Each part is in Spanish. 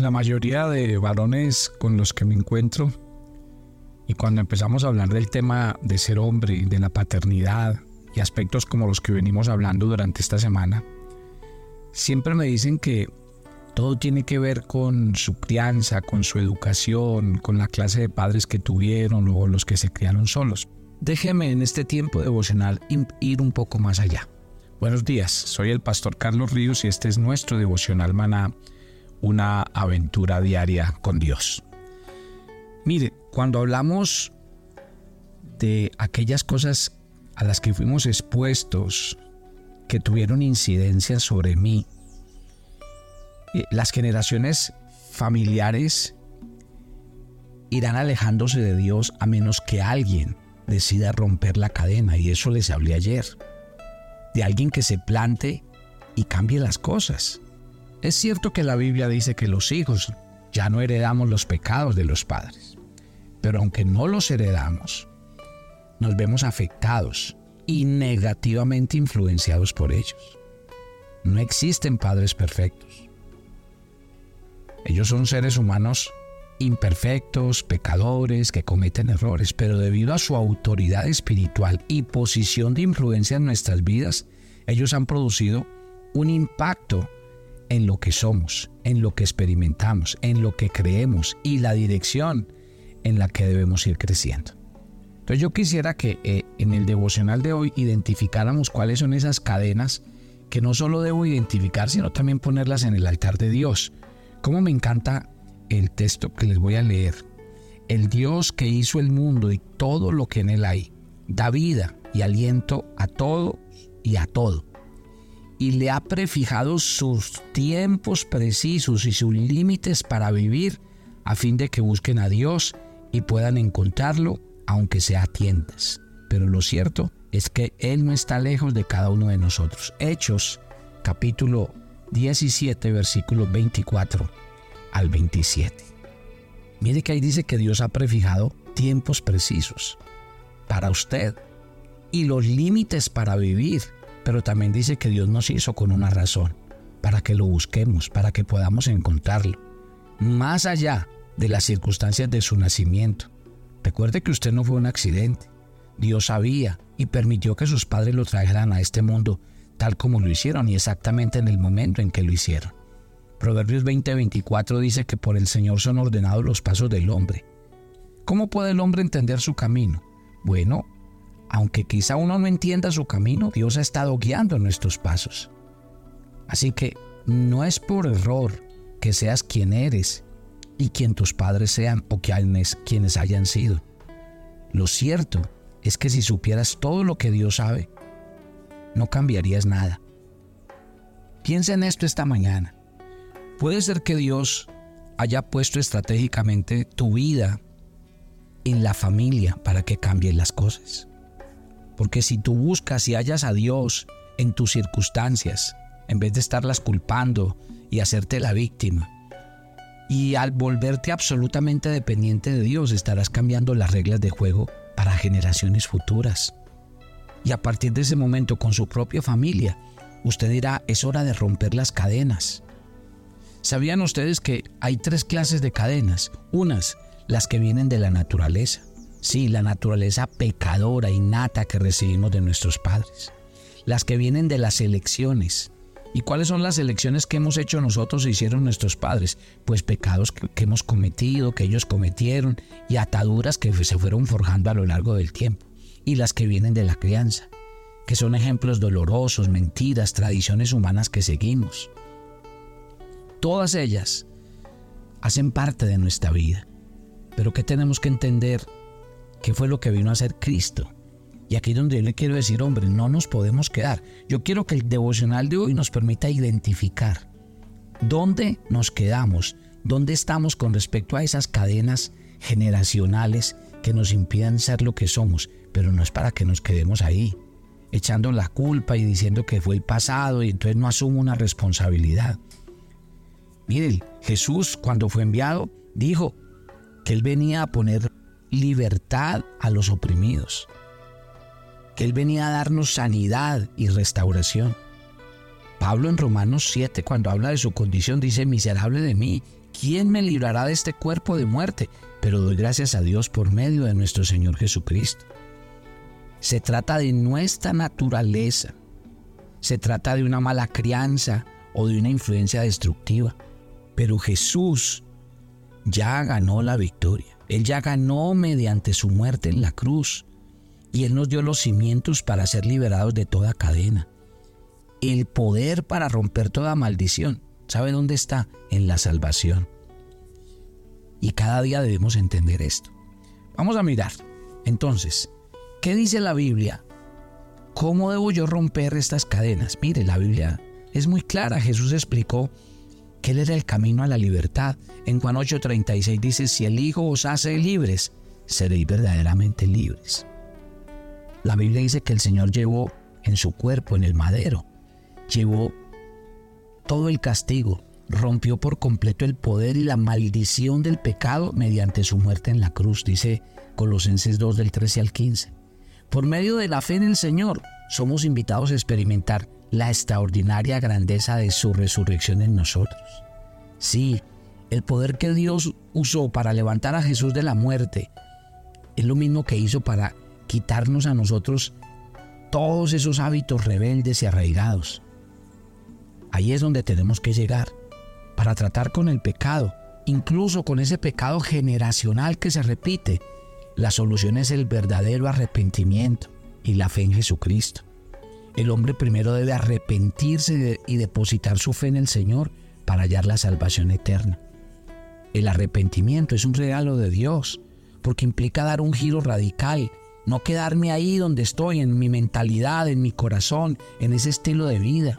La mayoría de varones con los que me encuentro y cuando empezamos a hablar del tema de ser hombre, de la paternidad y aspectos como los que venimos hablando durante esta semana, siempre me dicen que todo tiene que ver con su crianza, con su educación, con la clase de padres que tuvieron o los que se criaron solos. Déjeme en este tiempo devocional ir un poco más allá. Buenos días, soy el pastor Carlos Ríos y este es nuestro devocional maná, una aventura diaria con Dios. Mire, cuando hablamos de aquellas cosas a las que fuimos expuestos, que tuvieron incidencia sobre mí, eh, las generaciones familiares irán alejándose de Dios a menos que alguien decida romper la cadena, y eso les hablé ayer, de alguien que se plante y cambie las cosas. Es cierto que la Biblia dice que los hijos ya no heredamos los pecados de los padres. Pero aunque no los heredamos, nos vemos afectados y negativamente influenciados por ellos. No existen padres perfectos. Ellos son seres humanos imperfectos, pecadores, que cometen errores, pero debido a su autoridad espiritual y posición de influencia en nuestras vidas, ellos han producido un impacto en lo que somos, en lo que experimentamos, en lo que creemos y la dirección en la que debemos ir creciendo. Entonces yo quisiera que eh, en el devocional de hoy identificáramos cuáles son esas cadenas que no solo debo identificar, sino también ponerlas en el altar de Dios. Como me encanta el texto que les voy a leer. El Dios que hizo el mundo y todo lo que en él hay, da vida y aliento a todo y a todo. Y le ha prefijado sus tiempos precisos y sus límites para vivir a fin de que busquen a Dios y puedan encontrarlo aunque sea a tiendas. Pero lo cierto es que Él no está lejos de cada uno de nosotros. Hechos capítulo 17 versículos 24 al 27. Mire que ahí dice que Dios ha prefijado tiempos precisos para usted y los límites para vivir, pero también dice que Dios nos hizo con una razón, para que lo busquemos, para que podamos encontrarlo. Más allá de las circunstancias de su nacimiento. Recuerde que usted no fue un accidente. Dios sabía y permitió que sus padres lo trajeran a este mundo tal como lo hicieron y exactamente en el momento en que lo hicieron. Proverbios 20:24 dice que por el Señor son ordenados los pasos del hombre. ¿Cómo puede el hombre entender su camino? Bueno, aunque quizá uno no entienda su camino, Dios ha estado guiando nuestros pasos. Así que no es por error que seas quien eres y quien tus padres sean o quienes, hayan sido. Lo cierto es que si supieras todo lo que Dios sabe, no cambiarías nada. Piensa en esto esta mañana. Puede ser que Dios haya puesto estratégicamente tu vida en la familia para que cambien las cosas. Porque si tú buscas y hallas a Dios en tus circunstancias, en vez de estarlas culpando y hacerte la víctima, y al volverte absolutamente dependiente de Dios estarás cambiando las reglas de juego para generaciones futuras. Y a partir de ese momento con su propia familia, usted dirá, es hora de romper las cadenas. ¿Sabían ustedes que hay tres clases de cadenas? Unas, las que vienen de la naturaleza. Sí, la naturaleza pecadora, innata que recibimos de nuestros padres. Las que vienen de las elecciones, ¿Y cuáles son las elecciones que hemos hecho nosotros e hicieron nuestros padres? Pues pecados que, hemos cometido, que ellos cometieron y ataduras que se fueron forjando a lo largo del tiempo. Y las que vienen de la crianza, que son ejemplos dolorosos, mentiras, tradiciones humanas que seguimos. Todas ellas hacen parte de nuestra vida. Pero ¿qué tenemos que entender? ¿Qué fue lo que vino a hacer Cristo? Y aquí es donde yo le quiero decir, hombre, no nos podemos quedar. Yo quiero que el devocional de hoy nos permita identificar dónde nos quedamos, dónde estamos con respecto a esas cadenas generacionales que nos impiden ser lo que somos, pero no es para que nos quedemos ahí, echando la culpa y diciendo que fue el pasado y entonces no asumo una responsabilidad. Miren, Jesús cuando fue enviado dijo que él venía a poner libertad a los oprimidos. Él venía a darnos sanidad y restauración. Pablo en Romanos 7, cuando habla de su condición, dice, miserable de mí, ¿quién me librará de este cuerpo de muerte? Pero doy gracias a Dios por medio de nuestro Señor Jesucristo. Se trata de nuestra naturaleza. Se trata de una mala crianza o de una influencia destructiva. Pero Jesús ya ganó la victoria. Él ya ganó mediante su muerte en la cruz. Y Él nos dio los cimientos para ser liberados de toda cadena. El poder para romper toda maldición. ¿Sabe dónde está? En la salvación. Y cada día debemos entender esto. Vamos a mirar. Entonces, ¿qué dice la Biblia? ¿Cómo debo yo romper estas cadenas? Mire, la Biblia es muy clara. Jesús explicó que Él era el camino a la libertad. En Juan 8:36 dice, si el Hijo os hace libres, seréis verdaderamente libres. La Biblia dice que el Señor llevó en su cuerpo, en el madero, llevó todo el castigo, rompió por completo el poder y la maldición del pecado mediante su muerte en la cruz, dice Colosenses 2 del 13 al 15. Por medio de la fe en el Señor, somos invitados a experimentar la extraordinaria grandeza de su resurrección en nosotros. Sí, el poder que Dios usó para levantar a Jesús de la muerte es lo mismo que hizo para quitarnos a nosotros todos esos hábitos rebeldes y arraigados. Ahí es donde tenemos que llegar para tratar con el pecado, incluso con ese pecado generacional que se repite. La solución es el verdadero arrepentimiento y la fe en Jesucristo. El hombre primero debe arrepentirse y depositar su fe en el Señor para hallar la salvación eterna. El arrepentimiento es un regalo de Dios porque implica dar un giro radical no quedarme ahí donde estoy, en mi mentalidad, en mi corazón, en ese estilo de vida.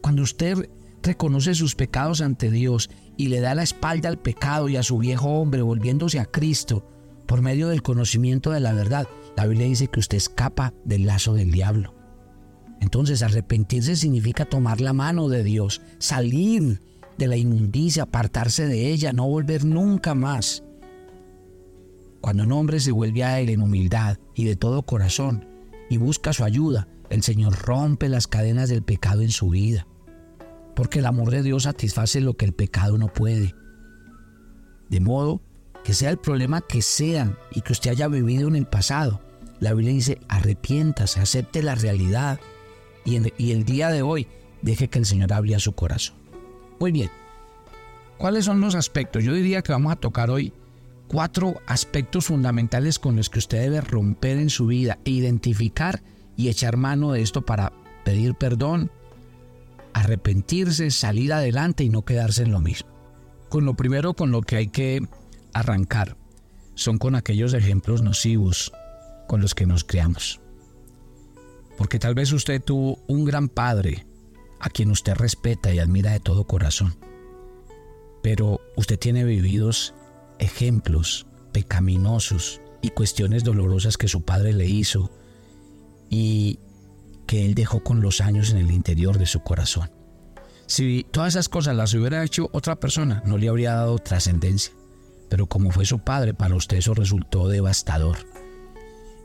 Cuando usted reconoce sus pecados ante Dios y le da la espalda al pecado y a su viejo hombre volviéndose a Cristo por medio del conocimiento de la verdad, la Biblia dice que usted escapa del lazo del diablo. Entonces arrepentirse significa tomar la mano de Dios, salir de la inmundicia, apartarse de ella, no volver nunca más. Cuando un hombre se vuelve a Él en humildad y de todo corazón y busca su ayuda, el Señor rompe las cadenas del pecado en su vida. Porque el amor de Dios satisface lo que el pecado no puede. De modo que sea el problema que sea y que usted haya vivido en el pasado, la Biblia dice, arrepiéntase, acepte la realidad y, el día de hoy deje que el Señor abra su corazón. Muy bien, ¿cuáles son los aspectos? Yo diría que vamos a tocar hoy cuatro aspectos fundamentales con los que usted debe romper en su vida e identificar y echar mano de esto para pedir perdón, arrepentirse, salir adelante y no quedarse en lo mismo. Con lo primero con lo que hay que arrancar son con aquellos ejemplos nocivos con los que nos creamos. Porque tal vez usted tuvo un gran padre a quien usted respeta y admira de todo corazón. Pero usted tiene vividos ejemplos pecaminosos y cuestiones dolorosas que su padre le hizo y que él dejó con los años en el interior de su corazón. Si todas esas cosas las hubiera hecho otra persona, no le habría dado trascendencia. Pero como fue su padre, para usted eso resultó devastador.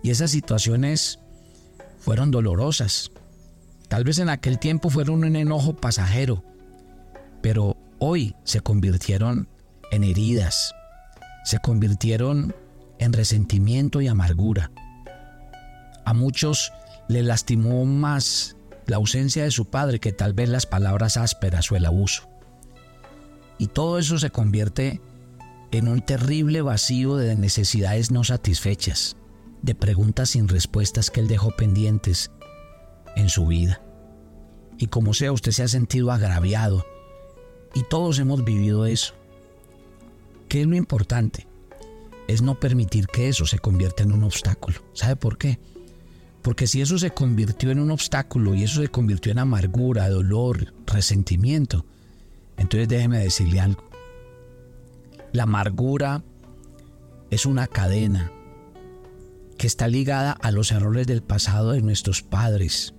Y esas situaciones fueron dolorosas. Tal vez en aquel tiempo fueron un enojo pasajero, pero hoy se convirtieron en heridas, se convirtieron en resentimiento y amargura. A muchos le lastimó más la ausencia de su padre que tal vez las palabras ásperas o el abuso. Y todo eso se convierte en un terrible vacío de necesidades no satisfechas, de preguntas sin respuestas que él dejó pendientes en su vida. Y como sea, usted se ha sentido agraviado. Y todos hemos vivido eso. ¿Qué es lo importante? Es no permitir que eso se convierta en un obstáculo. ¿Sabe por qué? Porque si eso se convirtió en un obstáculo y eso se convirtió en amargura, dolor, resentimiento, entonces déjeme decirle algo. La amargura es una cadena que está ligada a los errores del pasado de nuestros padres,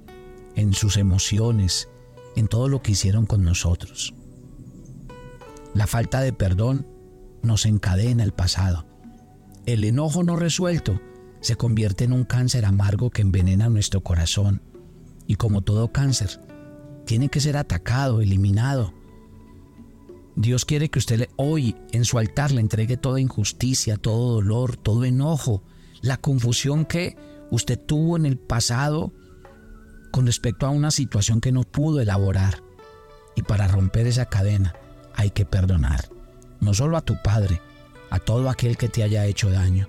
en sus emociones, en todo lo que hicieron con nosotros. La falta de perdón nos encadena el pasado. El enojo no resuelto se convierte en un cáncer amargo que envenena nuestro corazón y como todo cáncer, tiene que ser atacado, eliminado. Dios quiere que usted hoy en su altar le entregue toda injusticia, todo dolor, todo enojo, la confusión que usted tuvo en el pasado con respecto a una situación que no pudo elaborar. Y para romper esa cadena hay que perdonar, no solo a tu padre, a todo aquel que te haya hecho daño.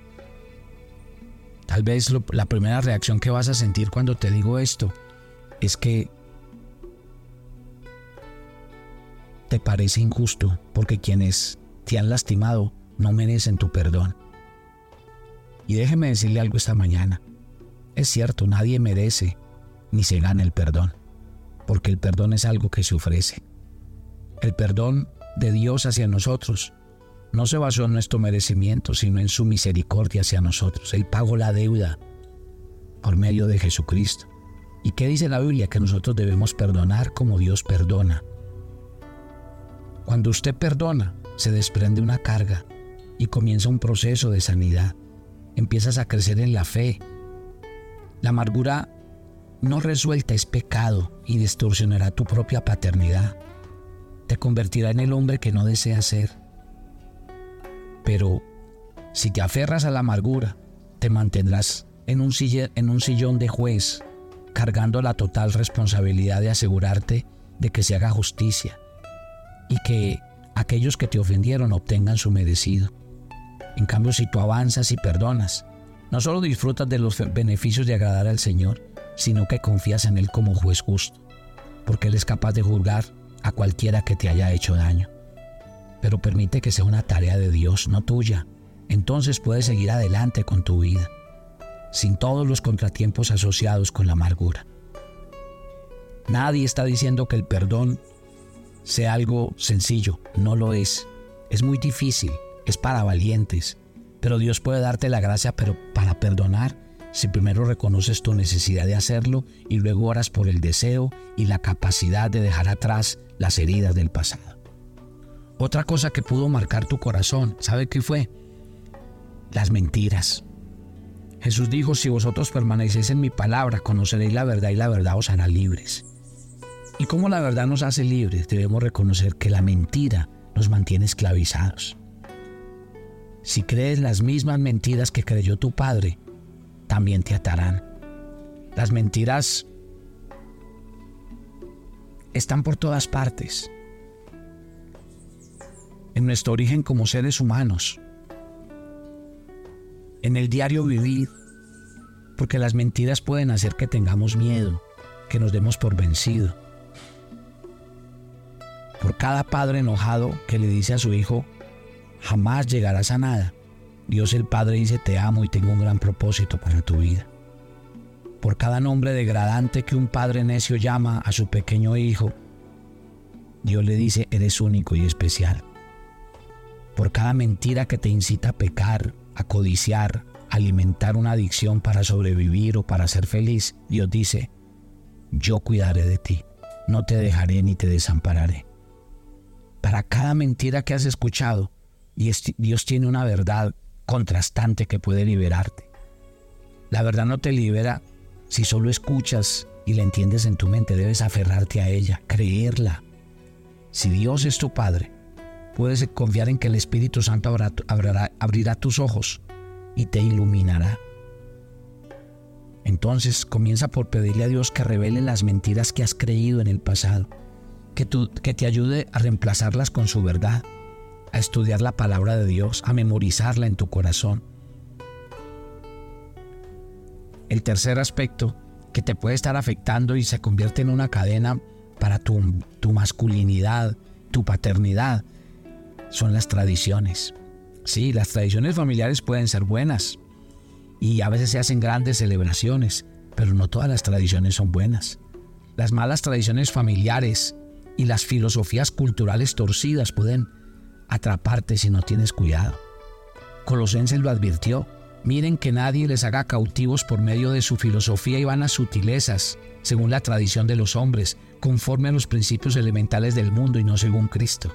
Tal vez la primera reacción que vas a sentir cuando te digo esto es que te parece injusto porque quienes te han lastimado no merecen tu perdón. Y déjeme decirle algo esta mañana. Es cierto, nadie merece ni se gana el perdón, porque el perdón es algo que se ofrece. El perdón de Dios hacia nosotros no se basó en nuestro merecimiento, sino en su misericordia hacia nosotros. Él pagó la deuda por medio de Jesucristo. ¿Y qué dice la Biblia? Que nosotros debemos perdonar como Dios perdona. Cuando usted perdona, se desprende una carga y comienza un proceso de sanidad. Empiezas a crecer en la fe. La amargura no resuelta es pecado y distorsionará tu propia paternidad. Te convertirá en el hombre que no deseas ser. Pero si te aferras a la amargura, te mantendrás en un, en un sillón de juez, cargando la total responsabilidad de asegurarte de que se haga justicia y que aquellos que te ofendieron obtengan su merecido. En cambio, si tú avanzas y perdonas, no solo disfrutas de los beneficios de agradar al Señor, sino que confías en Él como juez justo, porque Él es capaz de juzgar a cualquiera que te haya hecho daño. Pero permite que sea una tarea de Dios, no tuya. Entonces puedes seguir adelante con tu vida, sin todos los contratiempos asociados con la amargura. Nadie está diciendo que el perdón sea algo sencillo, no lo es. Es muy difícil, es para valientes, pero Dios puede darte la gracia pero para perdonar si primero reconoces tu necesidad de hacerlo y luego oras por el deseo y la capacidad de dejar atrás las heridas del pasado. Otra cosa que pudo marcar tu corazón, ¿sabe qué fue? Las mentiras. Jesús dijo, si vosotros permanecéis en mi palabra, conoceréis la verdad y la verdad os hará libres. Y como la verdad nos hace libres, debemos reconocer que la mentira nos mantiene esclavizados. Si crees las mismas mentiras que creyó tu padre, también te atarán. Las mentiras están por todas partes. En nuestro origen como seres humanos. En el diario vivir. Porque las mentiras pueden hacer que tengamos miedo, que nos demos por vencido. Por cada padre enojado que le dice a su hijo, jamás llegarás a nada. Dios el Padre dice, te amo y tengo un gran propósito para tu vida. Por cada nombre degradante que un padre necio llama a su pequeño hijo, Dios le dice, eres único y especial. Por cada mentira que te incita a pecar, a codiciar, a alimentar una adicción para sobrevivir o para ser feliz, Dios dice, yo cuidaré de ti, no te dejaré ni te desampararé. Para cada mentira que has escuchado, Dios tiene una verdad contrastante que puede liberarte. La verdad no te libera si solo escuchas y la entiendes en tu mente, debes aferrarte a ella, creerla. Si Dios es tu Padre, puedes confiar en que el Espíritu Santo abrirá tus ojos y te iluminará. Entonces comienza por pedirle a Dios que revele las mentiras que has creído en el pasado, que, que te ayude a reemplazarlas con su verdad a estudiar la palabra de Dios, a memorizarla en tu corazón. El tercer aspecto que te puede estar afectando y se convierte en una cadena para tu, tu masculinidad, tu paternidad, son las tradiciones. Sí, las tradiciones familiares pueden ser buenas y a veces se hacen grandes celebraciones, pero no todas las tradiciones son buenas. Las malas tradiciones familiares y las filosofías culturales torcidas pueden atraparte si no tienes cuidado. Colosenses lo advirtió. Miren que nadie les haga cautivos por medio de su filosofía y vanas sutilezas, según la tradición de los hombres, conforme a los principios elementales del mundo y no según Cristo.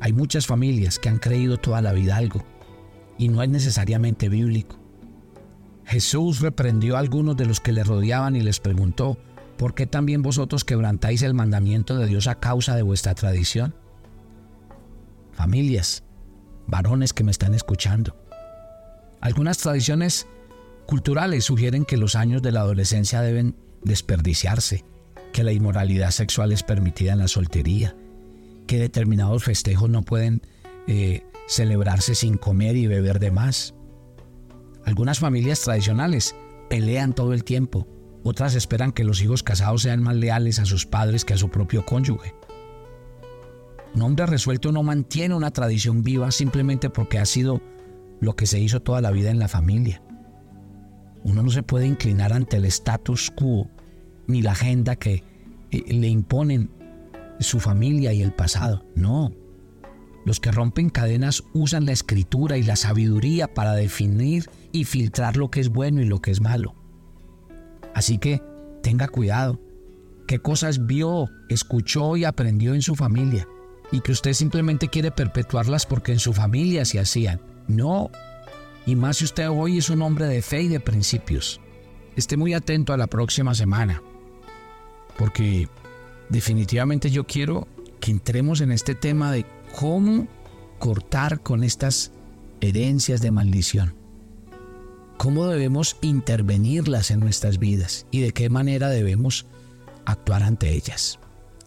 Hay muchas familias que han creído toda la vida algo, y no es necesariamente bíblico. Jesús reprendió a algunos de los que le rodeaban y les preguntó, ¿por qué también vosotros quebrantáis el mandamiento de Dios a causa de vuestra tradición? Familias, varones que me están escuchando. Algunas tradiciones culturales sugieren que los años de la adolescencia deben desperdiciarse, que la inmoralidad sexual es permitida en la soltería, que determinados festejos no pueden eh, celebrarse sin comer y beber de más. Algunas familias tradicionales pelean todo el tiempo, otras esperan que los hijos casados sean más leales a sus padres que a su propio cónyuge. Un hombre resuelto no mantiene una tradición viva simplemente porque ha sido lo que se hizo toda la vida en la familia. Uno no se puede inclinar ante el status quo ni la agenda que eh, le imponen su familia y el pasado. No. Los que rompen cadenas usan la escritura y la sabiduría para definir y filtrar lo que es bueno y lo que es malo. Así que tenga cuidado. ¿Qué cosas vio, escuchó y aprendió en su familia? Y que usted simplemente quiere perpetuarlas porque en su familia se hacían. No. Y más si usted hoy es un hombre de fe y de principios. Esté muy atento a la próxima semana. Porque definitivamente yo quiero que entremos en este tema de cómo cortar con estas herencias de maldición cómo debemos intervenirlas en nuestras vidas y de qué manera debemos actuar ante ellas.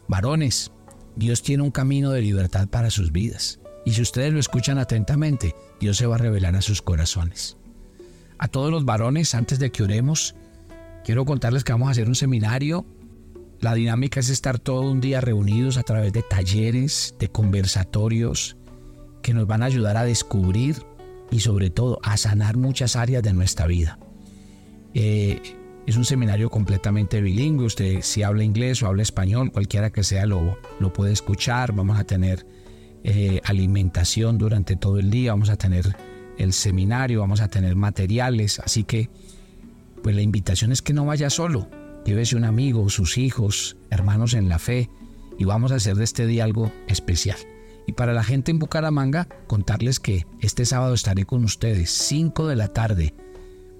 Varones, Dios tiene un camino de libertad para sus vidas. Y si ustedes lo escuchan atentamente, Dios se va a revelar a sus corazones. A todos los varones, antes de que oremos, quiero contarles que vamos a hacer un seminario. La dinámica es estar todo un día reunidos a través de talleres, de conversatorios, que nos van a ayudar a descubrir y sobre todo a sanar muchas áreas de nuestra vida. Eh, es un seminario completamente bilingüe, usted si habla inglés o habla español, cualquiera que sea lo, lo puede escuchar, vamos a tener eh, alimentación durante todo el día, vamos a tener el seminario, vamos a tener materiales, así que pues la invitación es que no vaya solo, llévese un amigo, sus hijos, hermanos en la fe y vamos a hacer de este día algo especial. Y para la gente en Bucaramanga, contarles que este sábado estaré con ustedes, 5 de la tarde,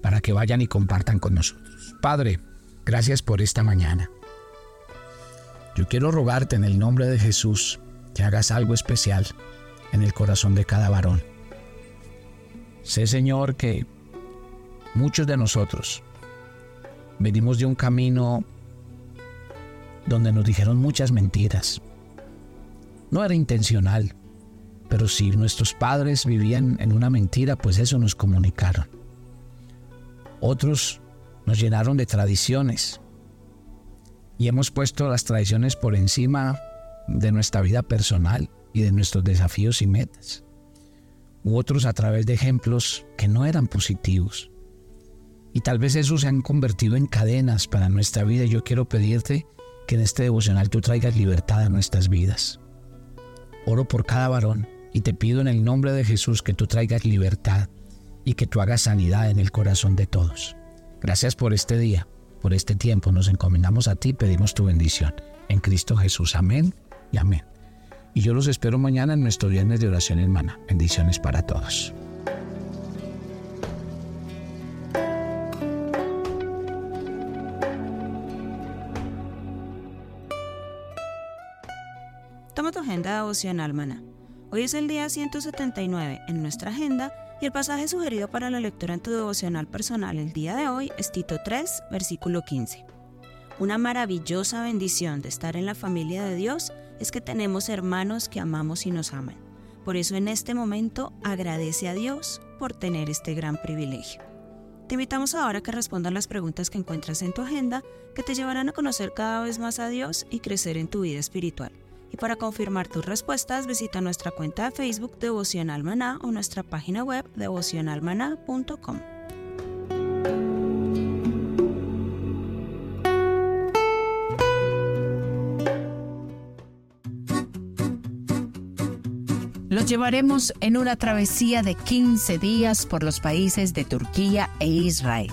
para que vayan y compartan con nosotros. Padre, gracias por esta mañana. Yo quiero rogarte en el nombre de Jesús que hagas algo especial en el corazón de cada varón. Sé, Señor, que muchos de nosotros venimos de un camino donde nos dijeron muchas mentiras, no era intencional, pero si nuestros padres vivían en una mentira, pues eso nos comunicaron. Otros nos llenaron de tradiciones y hemos puesto las tradiciones por encima de nuestra vida personal y de nuestros desafíos y metas. U otros a través de ejemplos que no eran positivos. Y tal vez esos se han convertido en cadenas para nuestra vida. Yo quiero pedirte que en este devocional tú traigas libertad a nuestras vidas. Oro por cada varón y te pido en el nombre de Jesús que tú traigas libertad y que tú hagas sanidad en el corazón de todos. Gracias por este día, por este tiempo. Nos encomendamos a ti pedimos tu bendición. En Cristo Jesús. Amén y amén. Y yo los espero mañana en nuestro viernes de oración hermana. Bendiciones para todos. Toma tu agenda devocional, maná. Hoy es el día 179 en nuestra agenda el pasaje sugerido para la lectura en tu devocional personal el día de hoy es Tito 3, versículo 15. Una maravillosa bendición de estar en la familia de Dios es que tenemos hermanos que amamos y nos aman. Por eso en este momento agradece a Dios por tener este gran privilegio. Te invitamos ahora a que respondan las preguntas que encuentras en tu agenda que te llevarán a conocer cada vez más a Dios y crecer en tu vida espiritual. Y para confirmar tus respuestas, visita nuestra cuenta de Facebook Devocional Maná o nuestra página web devocionalmaná.com. Los llevaremos en una travesía de 15 días por los países de Turquía e Israel.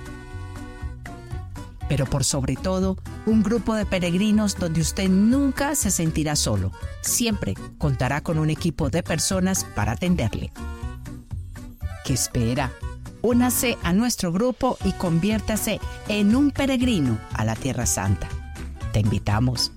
Pero por sobre todo, un grupo de peregrinos donde usted nunca se sentirá solo. Siempre contará con un equipo de personas para atenderle. ¿Qué espera? Únase a nuestro grupo y conviértase en un peregrino a la Tierra Santa. Te invitamos.